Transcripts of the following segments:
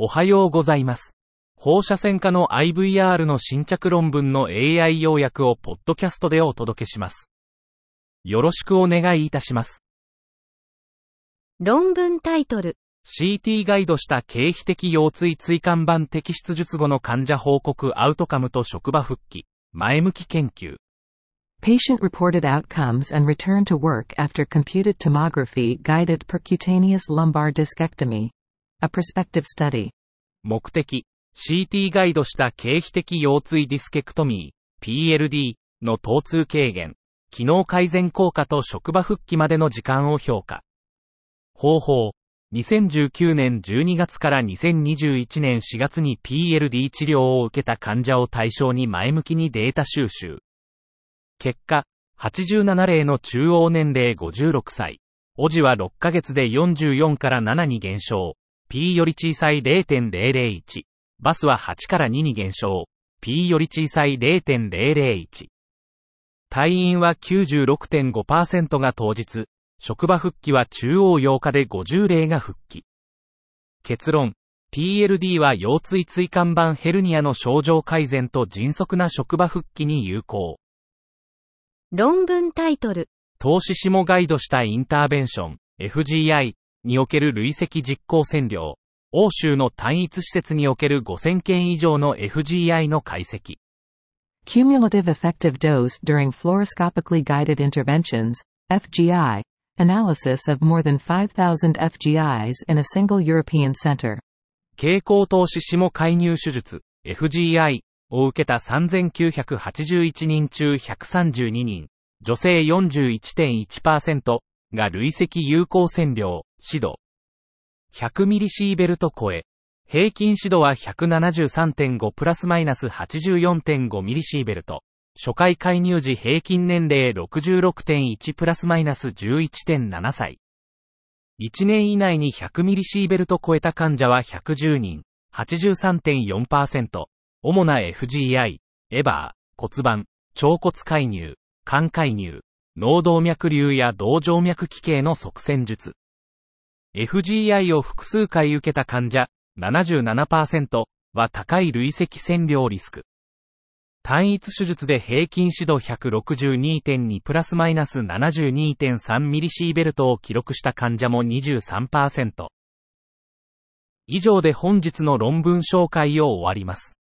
おはようございます。放射線科の IVR の新着論文の AI 要約をポッドキャストでお届けします。よろしくお願いいたします。論文タイトル。CT ガイドした経皮的腰椎椎間板摘出術後の患者報告アウトカムと職場復帰、前向き研究。Patient reported outcomes and return to work after computed tomography guided percutaneous lumbar discectomy. A prospective study. 目的、CT ガイドした経皮的腰椎ディスケクトミー、PLD の疼痛軽減、機能改善効果と職場復帰までの時間を評価。方法、2019年12月から2021年4月に PLD 治療を受けた患者を対象に前向きにデータ収集。結果、87例の中央年齢56歳。オジは6ヶ月で44から7に減少。P より小さい0.001。バスは8から2に減少。P より小さい0.001。退院は96.5%が当日。職場復帰は中央8日で50例が復帰。結論。PLD は腰椎椎間板ヘルニアの症状改善と迅速な職場復帰に有効。論文タイトル。投資しもガイドしたインターベンション、FGI における累積実行線量、欧州の単一施設における5000件以上の FGI の解析。Cumulative effective dose during fluoroscopically guided interventions, FGI. Analysis of more than 5,000 FGIs in a single European center. 蛍光投資しも介入手術、FGI を受けた3981人中132人、女性41.1%が累積有効線量、指導。100ミリシーベルト超え。平均指導は173.5プラスマイナス84.5ミリシーベルト。初回介入時平均年齢66.1プラスマイナス11.7歳。1年以内に100ミリシーベルト超えた患者は110人、83.4%。主な FGI、エバー、骨盤、腸骨介入、肝介入、脳動脈瘤や動静脈器系の側線術。FGI を複数回受けた患者、77%は高い累積線量リスク。単一手術で平均指導162.2プラスマイナス72.3ミリシーベルトを記録した患者も23%。以上で本日の論文紹介を終わります。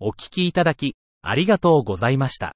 お聞きいただき、ありがとうございました。